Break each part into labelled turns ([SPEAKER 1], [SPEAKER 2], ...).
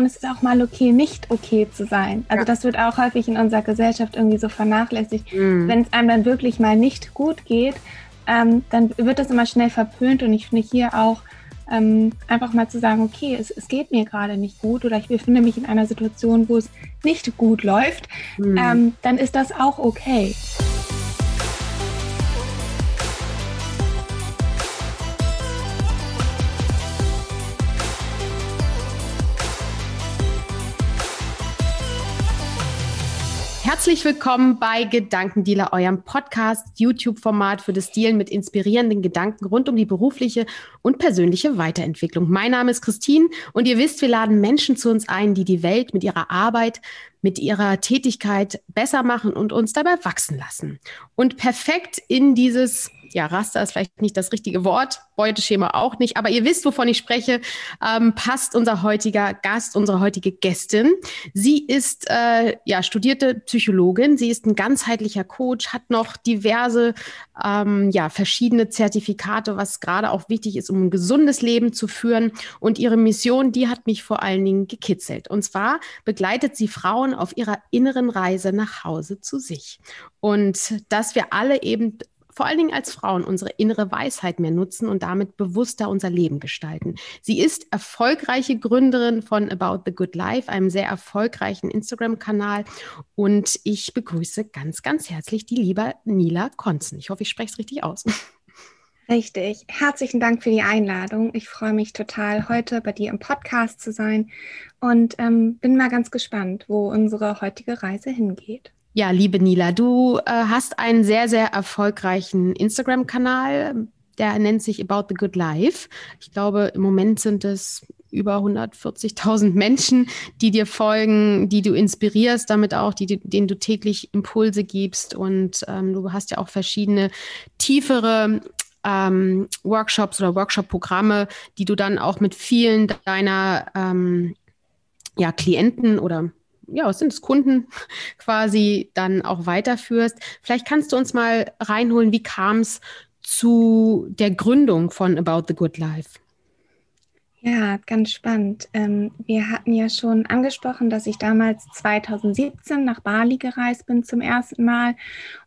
[SPEAKER 1] schauen, es ist auch mal okay, nicht okay zu sein. Also ja. das wird auch häufig in unserer Gesellschaft irgendwie so vernachlässigt. Mhm. Wenn es einem dann wirklich mal nicht gut geht, ähm, dann wird das immer schnell verpönt und ich finde hier auch ähm, einfach mal zu sagen, okay, es, es geht mir gerade nicht gut oder ich befinde mich in einer Situation, wo es nicht gut läuft, mhm. ähm, dann ist das auch okay.
[SPEAKER 2] Herzlich willkommen bei Gedankendealer, eurem Podcast, YouTube-Format für das Dealen mit inspirierenden Gedanken rund um die berufliche und persönliche Weiterentwicklung. Mein Name ist Christine und ihr wisst, wir laden Menschen zu uns ein, die die Welt mit ihrer Arbeit, mit ihrer Tätigkeit besser machen und uns dabei wachsen lassen. Und perfekt in dieses ja, Raster ist vielleicht nicht das richtige Wort, Beuteschema auch nicht, aber ihr wisst, wovon ich spreche, ähm, passt unser heutiger Gast, unsere heutige Gästin. Sie ist äh, ja studierte Psychologin, sie ist ein ganzheitlicher Coach, hat noch diverse ähm, ja verschiedene Zertifikate, was gerade auch wichtig ist, um ein gesundes Leben zu führen. Und ihre Mission, die hat mich vor allen Dingen gekitzelt. Und zwar begleitet sie Frauen auf ihrer inneren Reise nach Hause zu sich. Und dass wir alle eben vor allen Dingen als Frauen unsere innere Weisheit mehr nutzen und damit bewusster unser Leben gestalten. Sie ist erfolgreiche Gründerin von About the Good Life, einem sehr erfolgreichen Instagram-Kanal. Und ich begrüße ganz, ganz herzlich die liebe Nila Konzen. Ich hoffe, ich spreche es richtig aus.
[SPEAKER 1] Richtig. Herzlichen Dank für die Einladung. Ich freue mich total, heute bei dir im Podcast zu sein und ähm, bin mal ganz gespannt, wo unsere heutige Reise hingeht.
[SPEAKER 2] Ja, liebe Nila, du äh, hast einen sehr, sehr erfolgreichen Instagram-Kanal. Der nennt sich About the Good Life. Ich glaube, im Moment sind es über 140.000 Menschen, die dir folgen, die du inspirierst, damit auch, die, denen du täglich Impulse gibst. Und ähm, du hast ja auch verschiedene tiefere ähm, Workshops oder Workshop-Programme, die du dann auch mit vielen deiner ähm, ja, Klienten oder ja, was sind es, Kunden quasi dann auch weiterführst. Vielleicht kannst du uns mal reinholen, wie kam es zu der Gründung von About the Good Life?
[SPEAKER 1] Ja, ganz spannend. Ähm, wir hatten ja schon angesprochen, dass ich damals 2017 nach Bali gereist bin zum ersten Mal.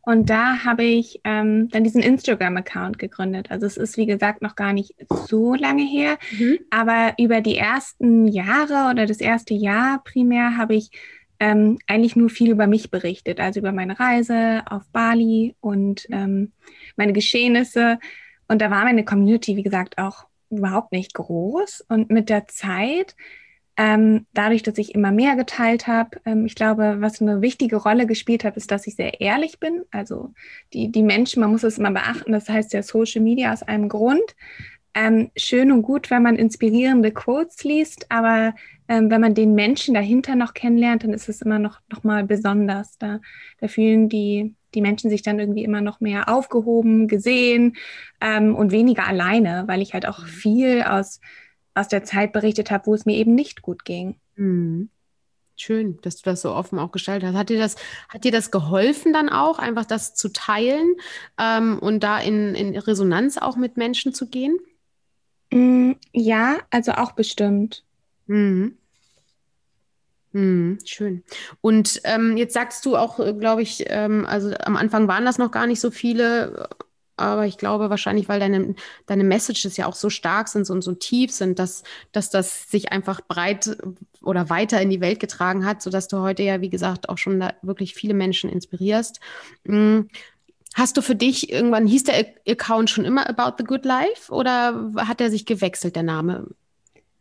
[SPEAKER 1] Und da habe ich ähm, dann diesen Instagram-Account gegründet. Also es ist, wie gesagt, noch gar nicht so lange her. Mhm. Aber über die ersten Jahre oder das erste Jahr primär habe ich ähm, eigentlich nur viel über mich berichtet. Also über meine Reise auf Bali und meine Geschehnisse. Und da war meine Community, wie gesagt, auch überhaupt nicht groß. Und mit der Zeit, ähm, dadurch, dass ich immer mehr geteilt habe, ähm, ich glaube, was eine wichtige Rolle gespielt hat, ist, dass ich sehr ehrlich bin. Also die, die Menschen, man muss es immer beachten, das heißt ja Social Media aus einem Grund. Ähm, schön und gut, wenn man inspirierende Quotes liest, aber ähm, wenn man den Menschen dahinter noch kennenlernt, dann ist es immer noch, noch mal besonders. Da, da fühlen die, die Menschen sich dann irgendwie immer noch mehr aufgehoben, gesehen ähm, und weniger alleine, weil ich halt auch mhm. viel aus, aus der Zeit berichtet habe, wo es mir eben nicht gut ging.
[SPEAKER 2] Mhm. Schön, dass du das so offen auch gestaltet hast. Hat dir das, hat dir das geholfen dann auch, einfach das zu teilen ähm, und da in, in Resonanz auch mit Menschen zu gehen?
[SPEAKER 1] Mm, ja, also auch bestimmt. Mhm.
[SPEAKER 2] Mhm, schön. Und ähm, jetzt sagst du auch, äh, glaube ich, ähm, also am Anfang waren das noch gar nicht so viele, aber ich glaube wahrscheinlich, weil deine, deine Messages ja auch so stark sind und so tief sind, dass, dass das sich einfach breit oder weiter in die Welt getragen hat, sodass du heute ja, wie gesagt, auch schon da wirklich viele Menschen inspirierst. Mhm. Hast du für dich irgendwann, hieß der Account schon immer About the Good Life oder hat er sich gewechselt, der Name?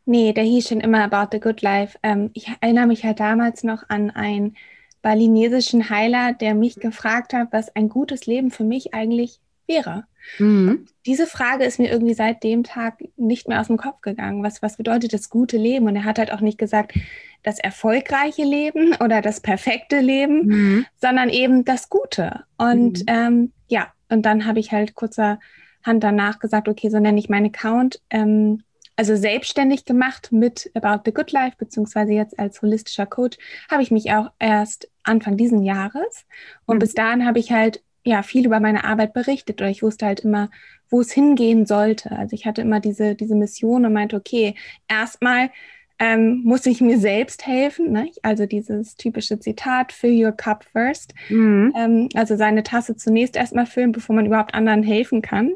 [SPEAKER 1] Nee, der hieß schon immer About the Good Life. Ähm, ich erinnere mich halt damals noch an einen balinesischen Heiler, der mich gefragt hat, was ein gutes Leben für mich eigentlich wäre. Mhm. Diese Frage ist mir irgendwie seit dem Tag nicht mehr aus dem Kopf gegangen. Was, was bedeutet das gute Leben? Und er hat halt auch nicht gesagt, das erfolgreiche Leben oder das perfekte Leben, mhm. sondern eben das Gute. Und mhm. ähm, ja, und dann habe ich halt kurzerhand danach gesagt, okay, so nenne ich meinen Account. Ähm, also selbstständig gemacht mit About the Good Life, beziehungsweise jetzt als holistischer Coach, habe ich mich auch erst Anfang diesen Jahres. Und mhm. bis dahin habe ich halt ja viel über meine Arbeit berichtet oder ich wusste halt immer, wo es hingehen sollte. Also ich hatte immer diese, diese Mission und meinte, okay, erstmal ähm, muss ich mir selbst helfen. Ne? Also dieses typische Zitat, fill your cup first. Mhm. Ähm, also seine Tasse zunächst erstmal füllen, bevor man überhaupt anderen helfen kann.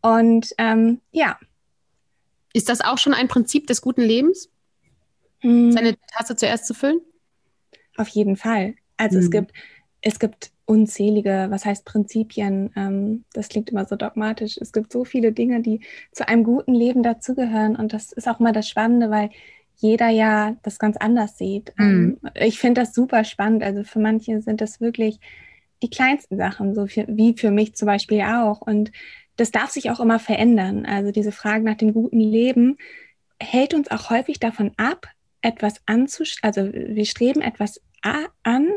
[SPEAKER 1] Und ähm, ja.
[SPEAKER 2] Ist das auch schon ein Prinzip des guten Lebens? Mhm. Seine Tasse zuerst zu füllen?
[SPEAKER 1] Auf jeden Fall. Also mhm. es gibt, es gibt unzählige, was heißt Prinzipien, ähm, das klingt immer so dogmatisch. Es gibt so viele Dinge, die zu einem guten Leben dazugehören. Und das ist auch mal das Spannende, weil jeder ja das ganz anders sieht. Mhm. Ich finde das super spannend. Also für manche sind das wirklich die kleinsten Sachen, so für, wie für mich zum Beispiel auch. Und das darf sich auch immer verändern. Also diese Frage nach dem guten Leben hält uns auch häufig davon ab, etwas anzustreben. Also wir streben etwas an,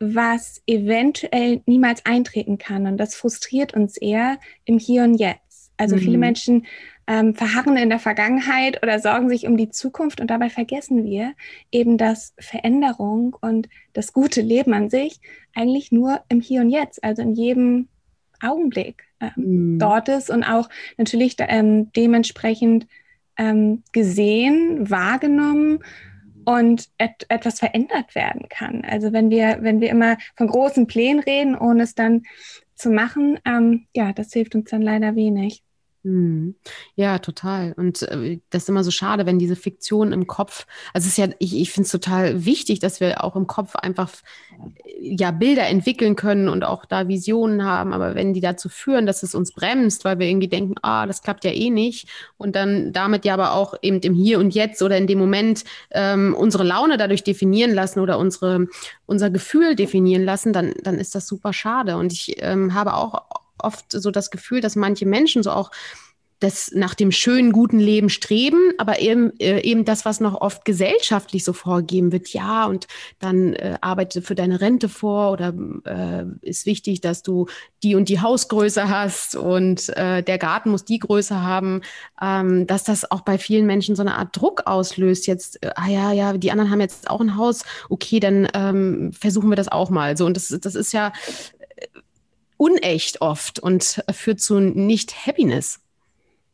[SPEAKER 1] was eventuell niemals eintreten kann. Und das frustriert uns eher im Hier und Jetzt. Also mhm. viele Menschen ähm, verharren in der Vergangenheit oder sorgen sich um die Zukunft und dabei vergessen wir eben, dass Veränderung und das gute Leben an sich eigentlich nur im Hier und Jetzt, also in jedem Augenblick ähm, mhm. dort ist und auch natürlich ähm, dementsprechend ähm, gesehen, wahrgenommen und et etwas verändert werden kann. Also wenn wir, wenn wir immer von großen Plänen reden, ohne es dann zu machen, ähm, ja, das hilft uns dann leider wenig.
[SPEAKER 2] Mhm. Ja, total. Und äh, das ist immer so schade, wenn diese Fiktion im Kopf, also es ist ja, ich, ich finde es total wichtig, dass wir auch im Kopf einfach ja Bilder entwickeln können und auch da Visionen haben, aber wenn die dazu führen, dass es uns bremst, weil wir irgendwie denken, ah, das klappt ja eh nicht und dann damit ja aber auch eben im Hier und Jetzt oder in dem Moment ähm, unsere Laune dadurch definieren lassen oder unsere, unser Gefühl definieren lassen, dann, dann ist das super schade. Und ich ähm, habe auch oft so das Gefühl, dass manche Menschen so auch das nach dem schönen, guten Leben streben, aber eben, äh, eben das, was noch oft gesellschaftlich so vorgegeben wird. Ja, und dann äh, arbeite für deine Rente vor oder äh, ist wichtig, dass du die und die Hausgröße hast und äh, der Garten muss die Größe haben, ähm, dass das auch bei vielen Menschen so eine Art Druck auslöst. Jetzt, äh, ah ja, ja, die anderen haben jetzt auch ein Haus, okay, dann ähm, versuchen wir das auch mal. So, und das, das ist ja unecht oft und führt zu Nicht-Happiness.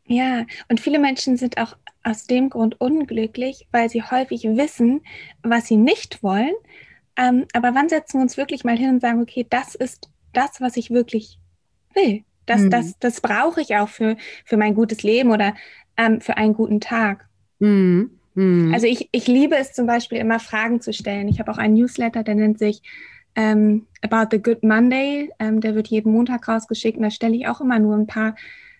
[SPEAKER 1] Ja, und viele Menschen sind auch aus dem Grund unglücklich, weil sie häufig wissen, was sie nicht wollen. Ähm, aber wann setzen wir uns wirklich mal hin und sagen, okay, das ist das, was ich wirklich will. Das, mhm. das, das brauche ich auch für, für mein gutes Leben oder ähm, für einen guten Tag. Mhm. Mhm. Also ich, ich liebe es zum Beispiel immer Fragen zu stellen. Ich habe auch einen Newsletter, der nennt sich ähm, About the Good Monday. Ähm, der wird jeden Montag rausgeschickt und da stelle ich auch immer nur ein paar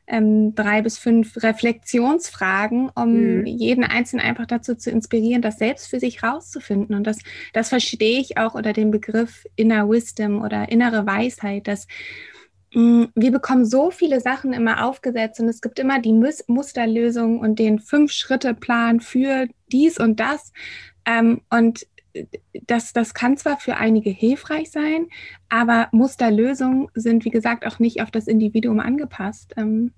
[SPEAKER 1] ähm, drei bis fünf Reflexionsfragen, um mhm. jeden Einzelnen einfach dazu zu inspirieren, das selbst für sich rauszufinden. Und das, das verstehe ich auch unter dem Begriff Inner Wisdom oder innere Weisheit, dass mh, mm, wir bekommen so viele Sachen immer aufgesetzt und es gibt immer die Mus Musterlösung und den Fünf-Schritte-Plan für dies und das. Ähm, und das, das kann zwar für einige hilfreich sein, aber Musterlösungen sind, wie gesagt, auch nicht auf das Individuum angepasst. Ähm,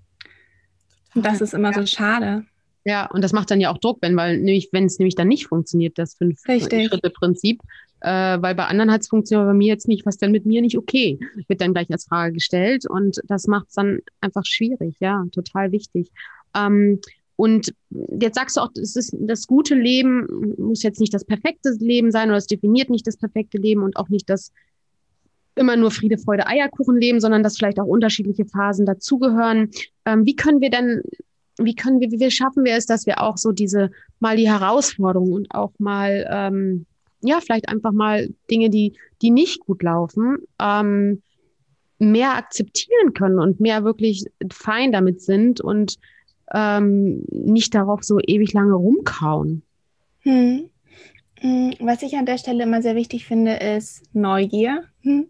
[SPEAKER 1] und das ist immer ja. so schade.
[SPEAKER 2] Ja, und das macht dann ja auch Druck, wenn, weil nämlich, wenn es nämlich dann nicht funktioniert, das Fünf-Schritte-Prinzip. Äh, weil bei anderen hat es funktioniert, bei mir jetzt nicht, was denn mit mir nicht okay, wird dann gleich als Frage gestellt. Und das macht es dann einfach schwierig, ja, total wichtig. Ähm, und jetzt sagst du auch, es ist das gute Leben muss jetzt nicht das perfekte Leben sein oder es definiert nicht das perfekte Leben und auch nicht das immer nur Friede, Freude, Eierkuchen leben, sondern dass vielleicht auch unterschiedliche Phasen dazugehören. Ähm, wie können wir denn, wie können wir, wie schaffen wir es, dass wir auch so diese mal die Herausforderungen und auch mal ähm, ja vielleicht einfach mal Dinge, die die nicht gut laufen, ähm, mehr akzeptieren können und mehr wirklich fein damit sind und ähm, nicht darauf so ewig lange rumkauen. Hm.
[SPEAKER 1] hm. Was ich an der Stelle immer sehr wichtig finde, ist Neugier. Hm.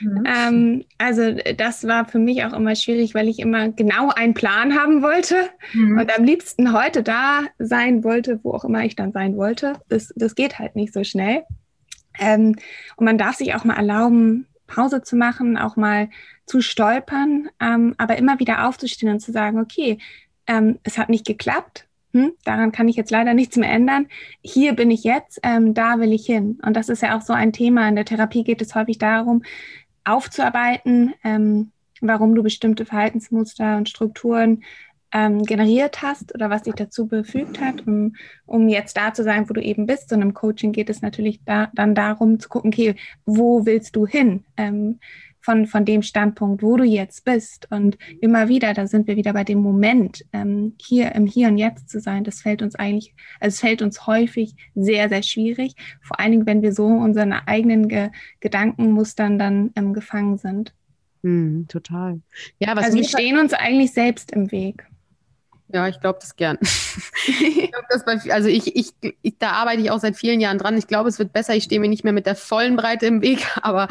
[SPEAKER 1] Mhm. Ähm, also das war für mich auch immer schwierig, weil ich immer genau einen Plan haben wollte mhm. und am liebsten heute da sein wollte, wo auch immer ich dann sein wollte. Das, das geht halt nicht so schnell. Ähm, und man darf sich auch mal erlauben, Pause zu machen, auch mal zu stolpern, ähm, aber immer wieder aufzustehen und zu sagen, okay, ähm, es hat nicht geklappt, hm, daran kann ich jetzt leider nichts mehr ändern. Hier bin ich jetzt, ähm, da will ich hin. Und das ist ja auch so ein Thema. In der Therapie geht es häufig darum, aufzuarbeiten, ähm, warum du bestimmte Verhaltensmuster und Strukturen ähm, generiert hast oder was dich dazu befügt hat, um, um jetzt da zu sein, wo du eben bist. Und im Coaching geht es natürlich da, dann darum zu gucken, okay, wo willst du hin? Ähm, von, von dem Standpunkt, wo du jetzt bist. Und immer wieder, da sind wir wieder bei dem Moment, ähm, hier im Hier und Jetzt zu sein, das fällt uns eigentlich, also es fällt uns häufig sehr, sehr schwierig. Vor allen Dingen, wenn wir so in unseren eigenen Ge Gedankenmustern dann ähm, gefangen sind.
[SPEAKER 2] Hm, total.
[SPEAKER 1] Ja, was also wir stehen uns eigentlich selbst im Weg.
[SPEAKER 2] Ja, ich glaube das gern. ich glaub, das bei, also ich, ich, ich, da arbeite ich auch seit vielen Jahren dran. Ich glaube, es wird besser. Ich stehe mir nicht mehr mit der vollen Breite im Weg, aber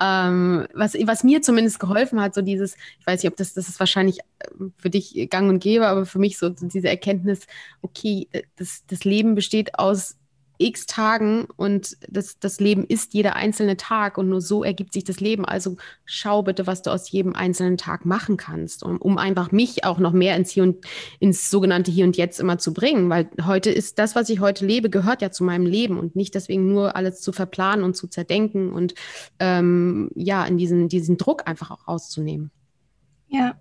[SPEAKER 2] ähm, was, was mir zumindest geholfen hat, so dieses, ich weiß nicht, ob das, das ist wahrscheinlich ähm, für dich gang und gäbe, aber für mich so, so diese Erkenntnis, okay, das, das Leben besteht aus x Tagen und das, das Leben ist jeder einzelne Tag und nur so ergibt sich das Leben. Also schau bitte, was du aus jedem einzelnen Tag machen kannst, um, um einfach mich auch noch mehr ins Hier und ins sogenannte Hier und Jetzt immer zu bringen, weil heute ist das, was ich heute lebe, gehört ja zu meinem Leben und nicht deswegen nur alles zu verplanen und zu zerdenken und ähm, ja, in diesen, diesen Druck einfach auch rauszunehmen.
[SPEAKER 1] Ja,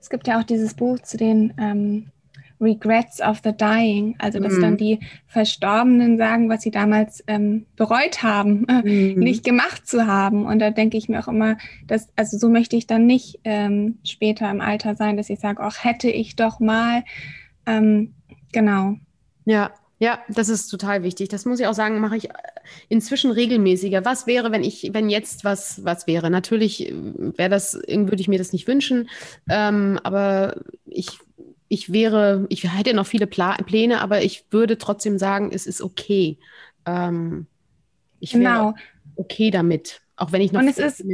[SPEAKER 1] es gibt ja auch dieses Buch zu den ähm Regrets of the Dying, also dass mhm. dann die Verstorbenen sagen, was sie damals ähm, bereut haben, mhm. nicht gemacht zu haben. Und da denke ich mir auch immer, dass, also so möchte ich dann nicht ähm, später im Alter sein, dass ich sage, ach, hätte ich doch mal. Ähm, genau.
[SPEAKER 2] Ja, ja, das ist total wichtig. Das muss ich auch sagen, mache ich äh, inzwischen regelmäßiger. Was wäre, wenn ich, wenn jetzt was, was wäre? Natürlich äh, wäre das, würde ich mir das nicht wünschen, ähm, aber ich ich wäre, ich hätte noch viele Pla Pläne, aber ich würde trotzdem sagen, es ist okay. Ähm, ich genau. wäre okay damit, auch wenn ich noch
[SPEAKER 1] und es ist,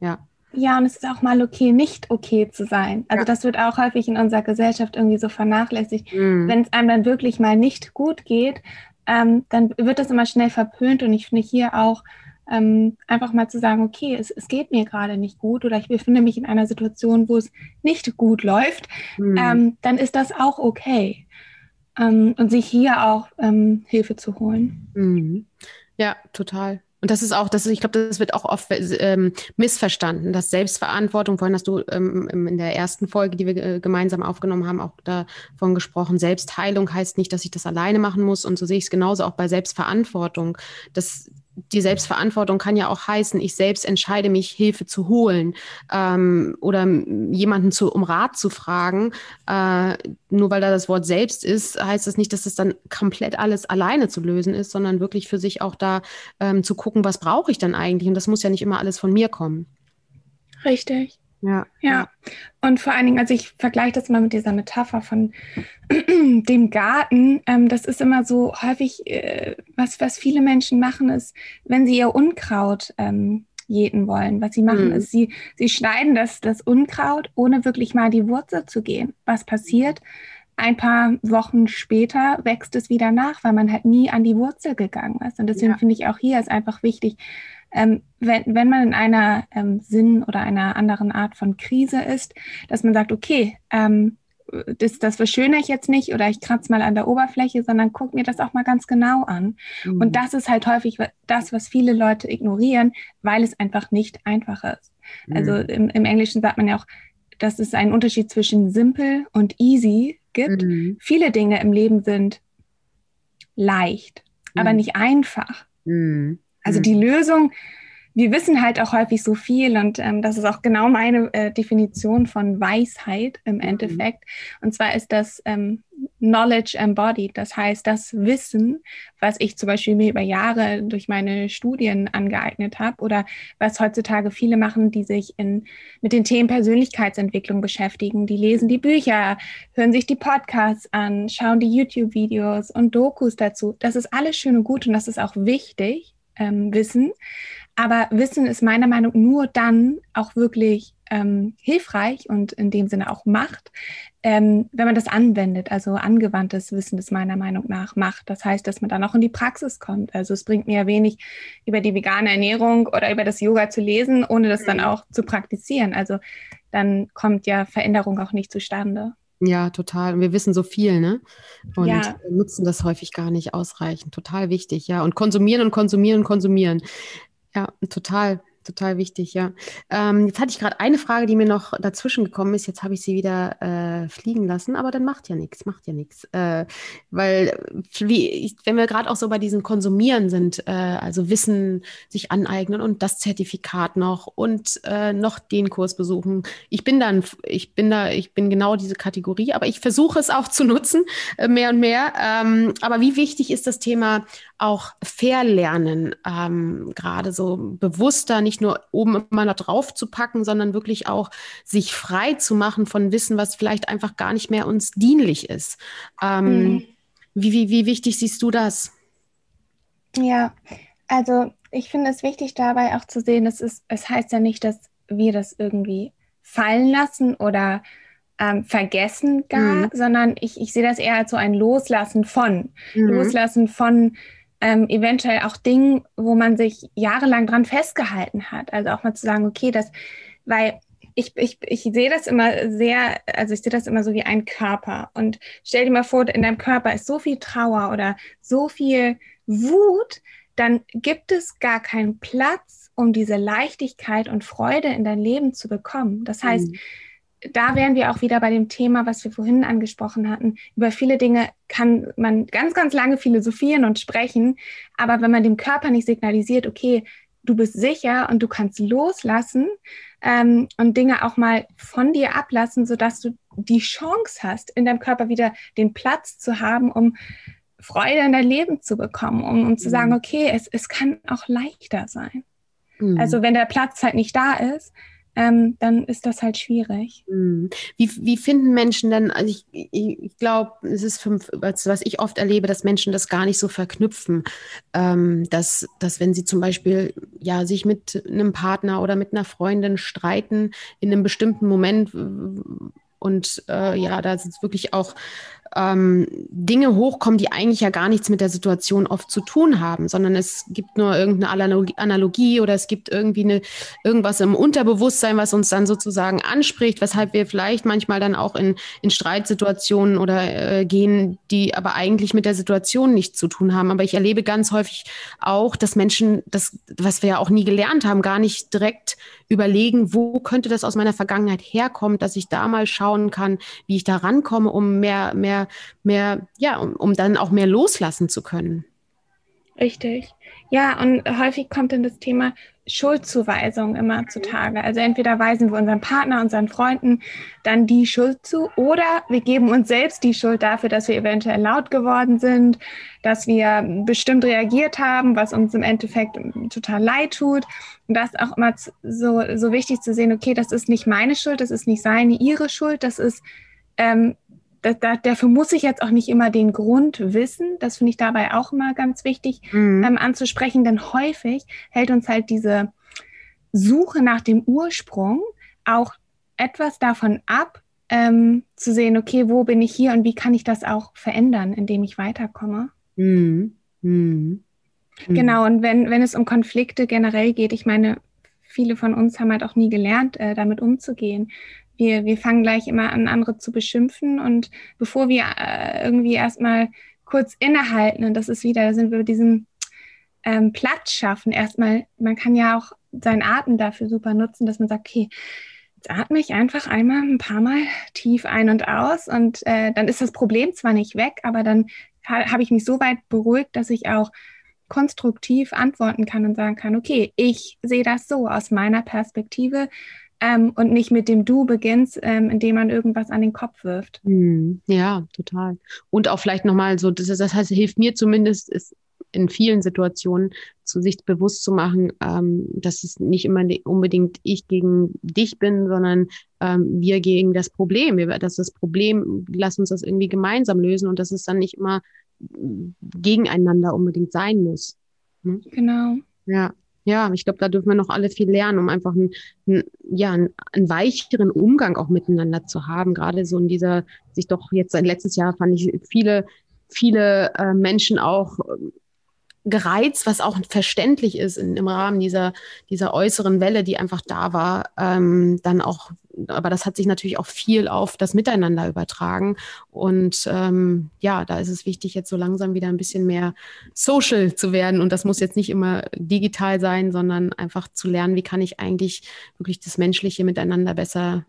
[SPEAKER 1] Ja. Ja, und es ist auch mal okay, nicht okay zu sein. Also ja. das wird auch häufig in unserer Gesellschaft irgendwie so vernachlässigt. Mhm. Wenn es einem dann wirklich mal nicht gut geht, ähm, dann wird das immer schnell verpönt. Und ich finde hier auch ähm, einfach mal zu sagen, okay, es, es geht mir gerade nicht gut oder ich befinde mich in einer Situation, wo es nicht gut läuft, mhm. ähm, dann ist das auch okay. Ähm, und sich hier auch ähm, Hilfe zu holen.
[SPEAKER 2] Mhm. Ja, total. Und das ist auch, das ist, ich glaube, das wird auch oft ähm, missverstanden, dass Selbstverantwortung, vorhin hast du ähm, in der ersten Folge, die wir äh, gemeinsam aufgenommen haben, auch davon gesprochen, Selbstheilung heißt nicht, dass ich das alleine machen muss. Und so sehe ich es genauso auch bei Selbstverantwortung. Das, die Selbstverantwortung kann ja auch heißen, ich selbst entscheide mich, Hilfe zu holen ähm, oder jemanden zu, um Rat zu fragen. Äh, nur weil da das Wort selbst ist, heißt das nicht, dass es dann komplett alles alleine zu lösen ist, sondern wirklich für sich auch da ähm, zu gucken, was brauche ich dann eigentlich. Und das muss ja nicht immer alles von mir kommen.
[SPEAKER 1] Richtig. Ja. Ja. Und vor allen Dingen, also ich vergleiche das mal mit dieser Metapher von dem Garten. Ähm, das ist immer so häufig, äh, was, was viele Menschen machen, ist, wenn sie ihr Unkraut ähm, jäten wollen. Was sie machen, mhm. ist, sie, sie schneiden das, das Unkraut, ohne wirklich mal die Wurzel zu gehen. Was passiert? Ein paar Wochen später wächst es wieder nach, weil man halt nie an die Wurzel gegangen ist. Und deswegen ja. finde ich auch hier ist einfach wichtig, ähm, wenn, wenn man in einer ähm, Sinn oder einer anderen Art von Krise ist, dass man sagt, okay, ähm, das, das verschönere ich jetzt nicht oder ich kratze mal an der Oberfläche, sondern guck mir das auch mal ganz genau an. Mhm. Und das ist halt häufig das, was viele Leute ignorieren, weil es einfach nicht einfach ist. Also mhm. Also im, im Englischen sagt man ja auch, dass es einen Unterschied zwischen simpel und easy gibt. Mhm. Viele Dinge im Leben sind leicht, aber mhm. nicht einfach. Mhm. Also die Lösung, wir wissen halt auch häufig so viel und ähm, das ist auch genau meine äh, Definition von Weisheit im mhm. Endeffekt. Und zwar ist das ähm, Knowledge embodied, das heißt das Wissen, was ich zum Beispiel mir über Jahre durch meine Studien angeeignet habe oder was heutzutage viele machen, die sich in, mit den Themen Persönlichkeitsentwicklung beschäftigen. Die lesen die Bücher, hören sich die Podcasts an, schauen die YouTube-Videos und Dokus dazu. Das ist alles schön und gut und das ist auch wichtig ähm, Wissen. Aber Wissen ist meiner Meinung nach nur dann auch wirklich ähm, hilfreich und in dem Sinne auch Macht, ähm, wenn man das anwendet. Also angewandtes Wissen ist meiner Meinung nach Macht. Das heißt, dass man dann auch in die Praxis kommt. Also es bringt mir ja wenig, über die vegane Ernährung oder über das Yoga zu lesen, ohne das dann mhm. auch zu praktizieren. Also dann kommt ja Veränderung auch nicht zustande.
[SPEAKER 2] Ja, total. Und wir wissen so viel, ne? Und ja. nutzen das häufig gar nicht ausreichend. Total wichtig, ja. Und konsumieren und konsumieren und konsumieren. Ja, total, total wichtig, ja. Ähm, jetzt hatte ich gerade eine Frage, die mir noch dazwischen gekommen ist. Jetzt habe ich sie wieder äh, fliegen lassen, aber dann macht ja nichts, macht ja nichts. Äh, weil, wie ich, wenn wir gerade auch so bei diesem Konsumieren sind, äh, also Wissen sich aneignen und das Zertifikat noch und äh, noch den Kurs besuchen. Ich bin dann, ich bin da, ich bin genau diese Kategorie, aber ich versuche es auch zu nutzen, äh, mehr und mehr. Ähm, aber wie wichtig ist das Thema auch Verlernen, ähm, gerade so bewusster, nicht nur oben immer noch drauf zu packen, sondern wirklich auch sich frei zu machen von Wissen, was vielleicht einfach gar nicht mehr uns dienlich ist. Ähm, mhm. wie, wie, wie wichtig siehst du das?
[SPEAKER 1] Ja, also ich finde es wichtig dabei auch zu sehen, dass es, es heißt ja nicht, dass wir das irgendwie fallen lassen oder ähm, vergessen gar, mhm. sondern ich, ich sehe das eher als so ein Loslassen von. Mhm. Loslassen von ähm, eventuell auch Dingen, wo man sich jahrelang dran festgehalten hat. Also auch mal zu sagen, okay, das, weil ich, ich, ich sehe das immer sehr, also ich sehe das immer so wie ein Körper. Und stell dir mal vor, in deinem Körper ist so viel Trauer oder so viel Wut, dann gibt es gar keinen Platz, um diese Leichtigkeit und Freude in dein Leben zu bekommen. Das heißt, mhm da wären wir auch wieder bei dem Thema, was wir vorhin angesprochen hatten. Über viele Dinge kann man ganz, ganz lange philosophieren und sprechen, aber wenn man dem Körper nicht signalisiert, okay, du bist sicher und du kannst loslassen ähm, und Dinge auch mal von dir ablassen, sodass du die Chance hast, in deinem Körper wieder den Platz zu haben, um Freude in dein Leben zu bekommen, um, um zu sagen, mhm. okay, es, es kann auch leichter sein. Mhm. Also wenn der Platz halt nicht da ist, ähm, dann ist das halt schwierig.
[SPEAKER 2] Hm. Wie, wie finden Menschen denn, also ich, ich, ich glaube, es ist fünf, was ich oft erlebe, dass Menschen das gar nicht so verknüpfen, ähm, dass, dass wenn sie zum Beispiel ja, sich mit einem Partner oder mit einer Freundin streiten in einem bestimmten Moment und äh, ja, da ist wirklich auch ähm, Dinge hochkommen, die eigentlich ja gar nichts mit der Situation oft zu tun haben, sondern es gibt nur irgendeine Analogie oder es gibt irgendwie eine, irgendwas im Unterbewusstsein, was uns dann sozusagen anspricht, weshalb wir vielleicht manchmal dann auch in, in Streitsituationen oder äh, gehen, die aber eigentlich mit der Situation nichts zu tun haben. Aber ich erlebe ganz häufig auch, dass Menschen das, was wir ja auch nie gelernt haben, gar nicht direkt überlegen, wo könnte das aus meiner Vergangenheit herkommen, dass ich da mal schauen kann, wie ich da rankomme, um mehr, mehr, mehr, ja, um, um dann auch mehr loslassen zu können.
[SPEAKER 1] Richtig. Ja, und häufig kommt dann das Thema Schuldzuweisung immer zutage. Also entweder weisen wir unseren Partner, unseren Freunden dann die Schuld zu oder wir geben uns selbst die Schuld dafür, dass wir eventuell laut geworden sind, dass wir bestimmt reagiert haben, was uns im Endeffekt total leid tut. Und das ist auch immer so, so wichtig zu sehen, okay, das ist nicht meine Schuld, das ist nicht seine, ihre Schuld, das ist ähm, da, dafür muss ich jetzt auch nicht immer den Grund wissen. Das finde ich dabei auch immer ganz wichtig mhm. ähm, anzusprechen, denn häufig hält uns halt diese Suche nach dem Ursprung auch etwas davon ab, ähm, zu sehen, okay, wo bin ich hier und wie kann ich das auch verändern, indem ich weiterkomme. Mhm. Mhm. Genau, und wenn, wenn es um Konflikte generell geht, ich meine, viele von uns haben halt auch nie gelernt, äh, damit umzugehen wir, wir fangen gleich immer an, andere zu beschimpfen. Und bevor wir äh, irgendwie erstmal kurz innehalten und das ist wieder, da sind wir bei diesem ähm, Platz schaffen, erstmal, man kann ja auch seinen Atem dafür super nutzen, dass man sagt, okay, jetzt atme ich einfach einmal ein paar Mal tief ein und aus. Und äh, dann ist das Problem zwar nicht weg, aber dann ha habe ich mich so weit beruhigt, dass ich auch konstruktiv antworten kann und sagen kann, okay, ich sehe das so aus meiner Perspektive ähm, und nicht mit dem Du beginnst, ähm, indem man irgendwas an den Kopf wirft.
[SPEAKER 2] Hm, ja, total. Und auch vielleicht nochmal so, das, das heißt, hilft mir zumindest, ist in vielen Situationen zu sich bewusst zu machen, ähm, dass es nicht immer unbedingt ich gegen dich bin, sondern ähm, wir gegen das Problem. Wir, dass das Problem, lass uns das irgendwie gemeinsam lösen und dass es dann nicht immer gegeneinander unbedingt sein muss.
[SPEAKER 1] Hm? Genau.
[SPEAKER 2] Ja. Ja, ich glaube, da dürfen wir noch alle viel lernen, um einfach einen, einen, ja, einen, weicheren Umgang auch miteinander zu haben. Gerade so in dieser, sich doch jetzt seit letztes Jahr fand ich viele, viele äh, Menschen auch äh, gereizt, was auch verständlich ist in, im Rahmen dieser, dieser äußeren Welle, die einfach da war, ähm, dann auch aber das hat sich natürlich auch viel auf das Miteinander übertragen. Und ähm, ja, da ist es wichtig, jetzt so langsam wieder ein bisschen mehr social zu werden. Und das muss jetzt nicht immer digital sein, sondern einfach zu lernen, wie kann ich eigentlich wirklich das menschliche Miteinander besser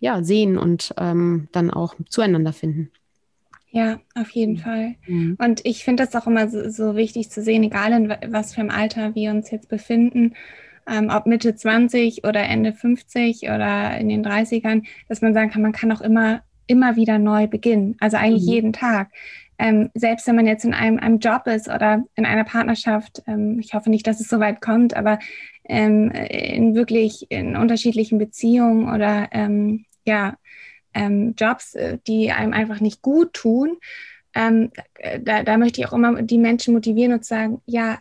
[SPEAKER 2] ja, sehen und ähm, dann auch zueinander finden.
[SPEAKER 1] Ja, auf jeden mhm. Fall. Mhm. Und ich finde das auch immer so, so, wichtig zu sehen, egal in was für einem Alter wir uns jetzt befinden, ähm, ob Mitte 20 oder Ende 50 oder in den 30ern, dass man sagen kann, man kann auch immer, immer wieder neu beginnen. Also eigentlich mhm. jeden Tag. Ähm, selbst wenn man jetzt in einem, einem Job ist oder in einer Partnerschaft, ähm, ich hoffe nicht, dass es so weit kommt, aber ähm, in wirklich in unterschiedlichen Beziehungen oder ähm, ja, ähm, Jobs, äh, die einem einfach nicht gut tun, ähm, da, da möchte ich auch immer die Menschen motivieren und sagen, ja,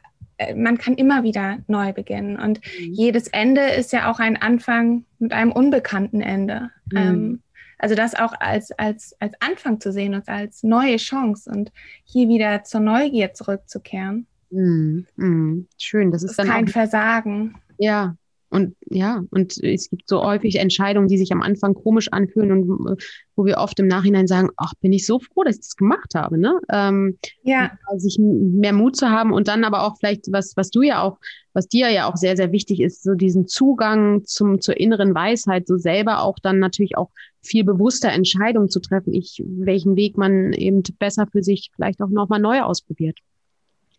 [SPEAKER 1] man kann immer wieder neu beginnen. Und mhm. jedes Ende ist ja auch ein Anfang mit einem unbekannten Ende. Mhm. Ähm, also das auch als, als, als Anfang zu sehen und als neue Chance und hier wieder zur Neugier zurückzukehren.
[SPEAKER 2] Mhm. mhm. Schön, das ist, das ist dann
[SPEAKER 1] kein Versagen.
[SPEAKER 2] Ja, und ja, und es gibt so häufig Entscheidungen, die sich am Anfang komisch anfühlen und äh, wo wir oft im Nachhinein sagen, ach, bin ich so froh, dass ich das gemacht habe, ne? Ähm, ja. Sich mehr Mut zu haben und dann aber auch vielleicht, was, was du ja auch, was dir ja auch sehr, sehr wichtig ist, so diesen Zugang zum, zur inneren Weisheit, so selber auch dann natürlich auch viel bewusster Entscheidungen zu treffen, ich, welchen Weg man eben besser für sich vielleicht auch nochmal neu ausprobiert.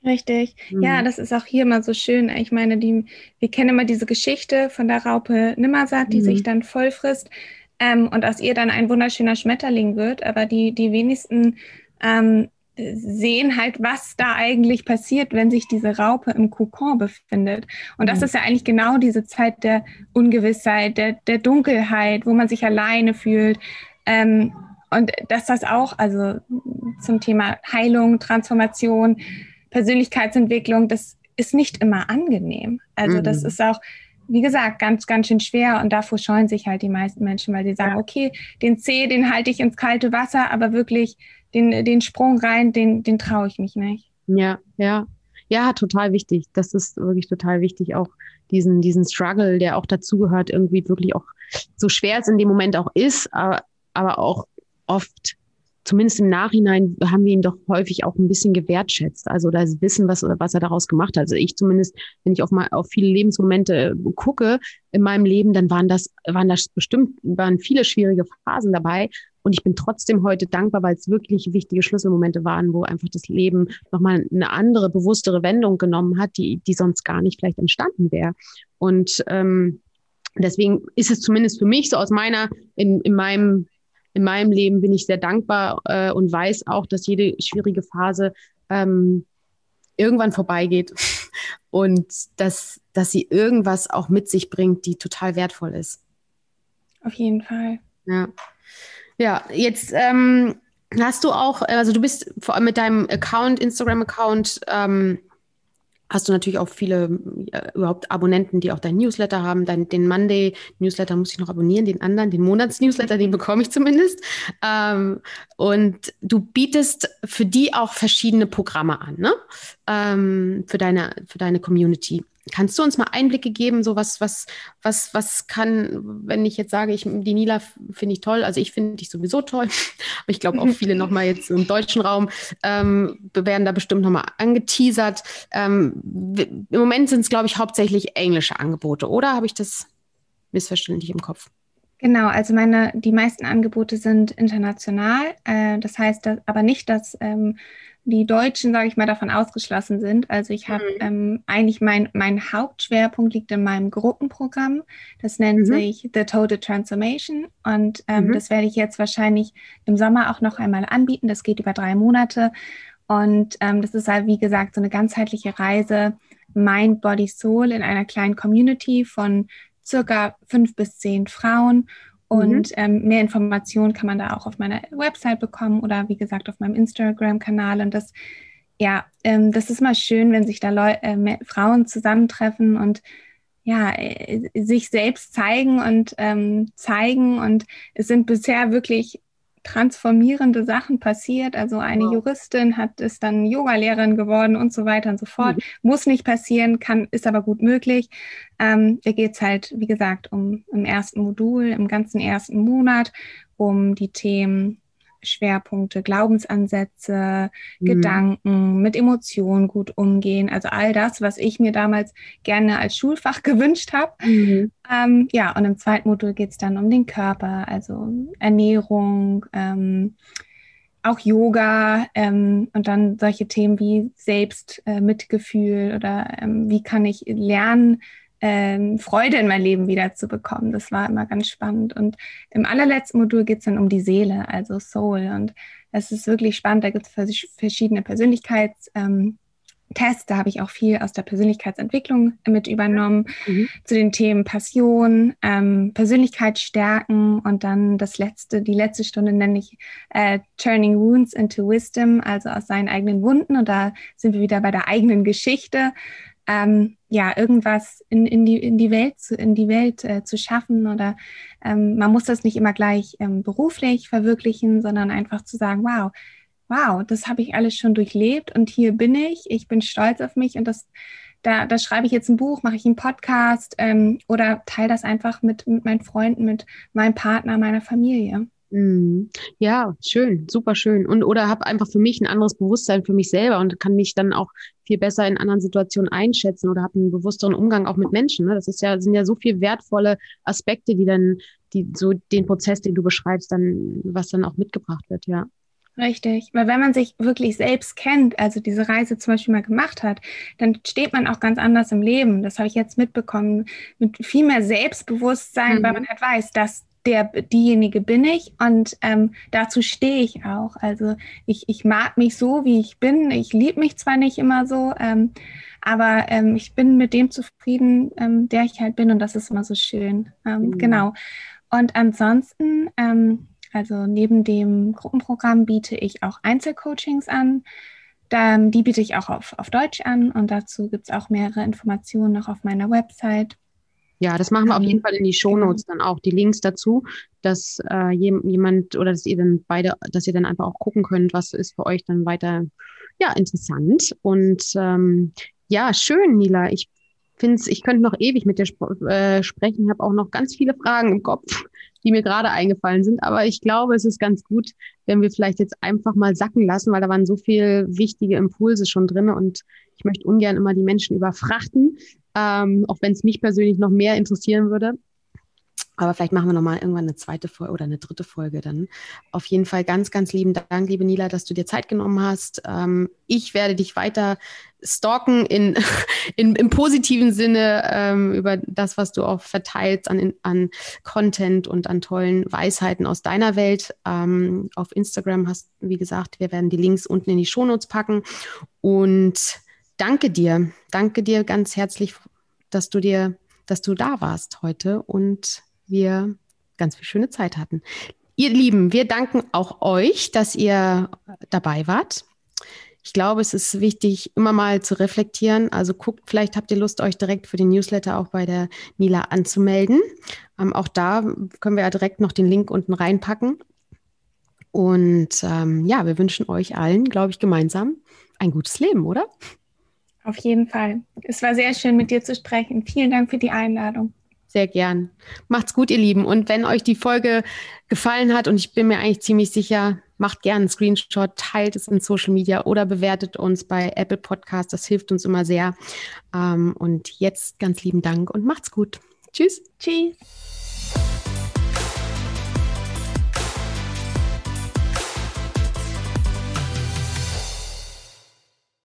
[SPEAKER 1] Richtig. Mhm. Ja, das ist auch hier immer so schön. Ich meine, die, wir kennen immer diese Geschichte von der Raupe Nimmersatt, die mhm. sich dann voll frisst ähm, und aus ihr dann ein wunderschöner Schmetterling wird. Aber die, die wenigsten ähm, sehen halt, was da eigentlich passiert, wenn sich diese Raupe im Kokon befindet. Und das mhm. ist ja eigentlich genau diese Zeit der Ungewissheit, der, der Dunkelheit, wo man sich alleine fühlt. Ähm, und dass das auch, also zum Thema Heilung, Transformation, Persönlichkeitsentwicklung, das ist nicht immer angenehm. Also mhm. das ist auch, wie gesagt, ganz, ganz schön schwer und davor scheuen sich halt die meisten Menschen, weil sie sagen, ja. okay, den C, den halte ich ins kalte Wasser, aber wirklich den, den Sprung rein, den, den traue ich mich nicht.
[SPEAKER 2] Ja, ja. Ja, total wichtig. Das ist wirklich total wichtig, auch diesen, diesen Struggle, der auch dazugehört, irgendwie wirklich auch so schwer es in dem Moment auch ist, aber, aber auch oft zumindest im Nachhinein haben wir ihn doch häufig auch ein bisschen gewertschätzt. Also das Wissen, was, was er daraus gemacht hat. Also ich zumindest, wenn ich auf mal auf viele Lebensmomente äh, gucke in meinem Leben, dann waren das, waren das bestimmt, waren viele schwierige Phasen dabei. Und ich bin trotzdem heute dankbar, weil es wirklich wichtige Schlüsselmomente waren, wo einfach das Leben nochmal eine andere, bewusstere Wendung genommen hat, die, die sonst gar nicht vielleicht entstanden wäre. Und ähm, deswegen ist es zumindest für mich so aus meiner, in, in meinem in meinem Leben bin ich sehr dankbar äh, und weiß auch, dass jede schwierige Phase ähm, irgendwann vorbeigeht und dass, dass sie irgendwas auch mit sich bringt, die total wertvoll ist.
[SPEAKER 1] Auf jeden Fall.
[SPEAKER 2] Ja, ja jetzt ähm, hast du auch, also du bist vor allem mit deinem Account, Instagram-Account, ähm, hast du natürlich auch viele äh, überhaupt Abonnenten, die auch dein Newsletter haben. Dein, den Monday-Newsletter muss ich noch abonnieren, den anderen, den Monats-Newsletter, den bekomme ich zumindest. Ähm, und du bietest für die auch verschiedene Programme an, ne? Ähm, für, deine, für deine Community. Kannst du uns mal Einblicke geben, so was, was, was, was kann, wenn ich jetzt sage, ich, die Nila finde ich toll, also ich finde dich sowieso toll, aber ich glaube auch viele nochmal jetzt im deutschen Raum ähm, werden da bestimmt nochmal angeteasert. Ähm, Im Moment sind es, glaube ich, hauptsächlich englische Angebote, oder habe ich das missverständlich im Kopf?
[SPEAKER 1] Genau, also meine, die meisten Angebote sind international. Äh, das heißt dass, aber nicht, dass ähm, die Deutschen, sage ich mal, davon ausgeschlossen sind. Also ich habe mhm. ähm, eigentlich mein, mein Hauptschwerpunkt liegt in meinem Gruppenprogramm. Das nennt mhm. sich The Total Transformation und ähm, mhm. das werde ich jetzt wahrscheinlich im Sommer auch noch einmal anbieten. Das geht über drei Monate und ähm, das ist halt, wie gesagt, so eine ganzheitliche Reise Mind, Body, Soul in einer kleinen Community von circa fünf bis zehn Frauen. Und mhm. ähm, mehr Informationen kann man da auch auf meiner Website bekommen oder wie gesagt auf meinem Instagram-Kanal. Und das, ja, ähm, das ist mal schön, wenn sich da Leu äh, Frauen zusammentreffen und ja, äh, sich selbst zeigen und ähm, zeigen. Und es sind bisher wirklich transformierende Sachen passiert. Also eine wow. Juristin hat ist dann Yogalehrerin geworden und so weiter und so fort. Mhm. Muss nicht passieren, kann, ist aber gut möglich. Ähm, da geht es halt, wie gesagt, um im ersten Modul, im ganzen ersten Monat, um die Themen Schwerpunkte, Glaubensansätze, mhm. Gedanken, mit Emotionen gut umgehen. Also all das, was ich mir damals gerne als Schulfach gewünscht habe. Mhm. Ähm, ja, und im zweiten Modul geht es dann um den Körper, also Ernährung, ähm, auch Yoga ähm, und dann solche Themen wie Selbstmitgefühl äh, oder ähm, wie kann ich lernen, ähm, Freude in mein Leben wiederzubekommen. Das war immer ganz spannend. Und im allerletzten Modul geht es dann um die Seele, also Soul. Und es ist wirklich spannend. Da gibt es verschiedene Persönlichkeitstests. Ähm, da habe ich auch viel aus der Persönlichkeitsentwicklung mit übernommen mhm. zu den Themen Passion, ähm, Persönlichkeitsstärken und dann das letzte, die letzte Stunde nenne ich äh, Turning Wounds into Wisdom, also aus seinen eigenen Wunden. Und da sind wir wieder bei der eigenen Geschichte ähm, ja, irgendwas in, in, die, in die Welt zu, in die Welt äh, zu schaffen oder ähm, man muss das nicht immer gleich ähm, beruflich verwirklichen, sondern einfach zu sagen, wow, wow, das habe ich alles schon durchlebt und hier bin ich, ich bin stolz auf mich und das, da, da schreibe ich jetzt ein Buch, mache ich einen Podcast ähm, oder teile das einfach mit, mit meinen Freunden, mit meinem Partner, meiner Familie.
[SPEAKER 2] Mhm. Ja, schön, super schön. Und oder habe einfach für mich ein anderes Bewusstsein für mich selber und kann mich dann auch viel besser in anderen Situationen einschätzen oder habe einen bewussteren Umgang auch mit Menschen. Ne? Das ist ja, sind ja so viel wertvolle Aspekte, die dann, die so den Prozess, den du beschreibst, dann, was dann auch mitgebracht wird, ja.
[SPEAKER 1] Richtig, weil wenn man sich wirklich selbst kennt, also diese Reise zum Beispiel mal gemacht hat, dann steht man auch ganz anders im Leben. Das habe ich jetzt mitbekommen, mit viel mehr Selbstbewusstsein, mhm. weil man halt weiß, dass der, diejenige bin ich und ähm, dazu stehe ich auch. Also ich, ich mag mich so, wie ich bin. Ich liebe mich zwar nicht immer so, ähm, aber ähm, ich bin mit dem zufrieden, ähm, der ich halt bin und das ist immer so schön. Ähm, mhm. Genau. Und ansonsten, ähm, also neben dem Gruppenprogramm biete ich auch Einzelcoachings an. Die biete ich auch auf, auf Deutsch an und dazu gibt es auch mehrere Informationen noch auf meiner Website.
[SPEAKER 2] Ja, das machen wir auf jeden Fall in die Shownotes dann auch, die Links dazu, dass äh, jemand oder dass ihr dann beide, dass ihr dann einfach auch gucken könnt, was ist für euch dann weiter ja interessant. Und ähm, ja, schön, Nila. Ich finde ich könnte noch ewig mit dir sp äh, sprechen. Ich habe auch noch ganz viele Fragen im Kopf, die mir gerade eingefallen sind. Aber ich glaube, es ist ganz gut, wenn wir vielleicht jetzt einfach mal sacken lassen, weil da waren so viele wichtige Impulse schon drin und ich möchte ungern immer die Menschen überfrachten ähm, auch wenn es mich persönlich noch mehr interessieren würde. Aber vielleicht machen wir nochmal irgendwann eine zweite Folge oder eine dritte Folge dann. Auf jeden Fall ganz, ganz lieben Dank, liebe Nila, dass du dir Zeit genommen hast. Ähm, ich werde dich weiter stalken in, in, im positiven Sinne ähm, über das, was du auch verteilst an, an Content und an tollen Weisheiten aus deiner Welt. Ähm, auf Instagram hast, wie gesagt, wir werden die Links unten in die Shownotes packen. Und danke dir. Danke dir ganz herzlich, dass du dir, dass du da warst heute und wir ganz viel schöne Zeit hatten. Ihr Lieben, wir danken auch euch, dass ihr dabei wart. Ich glaube, es ist wichtig, immer mal zu reflektieren. Also guckt, vielleicht habt ihr Lust, euch direkt für den Newsletter auch bei der Nila anzumelden. Ähm, auch da können wir ja direkt noch den Link unten reinpacken. Und ähm, ja, wir wünschen euch allen, glaube ich, gemeinsam ein gutes Leben, oder?
[SPEAKER 1] Auf jeden Fall. Es war sehr schön, mit dir zu sprechen. Vielen Dank für die Einladung.
[SPEAKER 2] Sehr gern. Macht's gut, ihr Lieben. Und wenn euch die Folge gefallen hat, und ich bin mir eigentlich ziemlich sicher, macht gerne einen Screenshot, teilt es in Social Media oder bewertet uns bei Apple Podcast. Das hilft uns immer sehr. Ähm, und jetzt ganz lieben Dank und macht's gut. Tschüss.
[SPEAKER 1] Tschüss.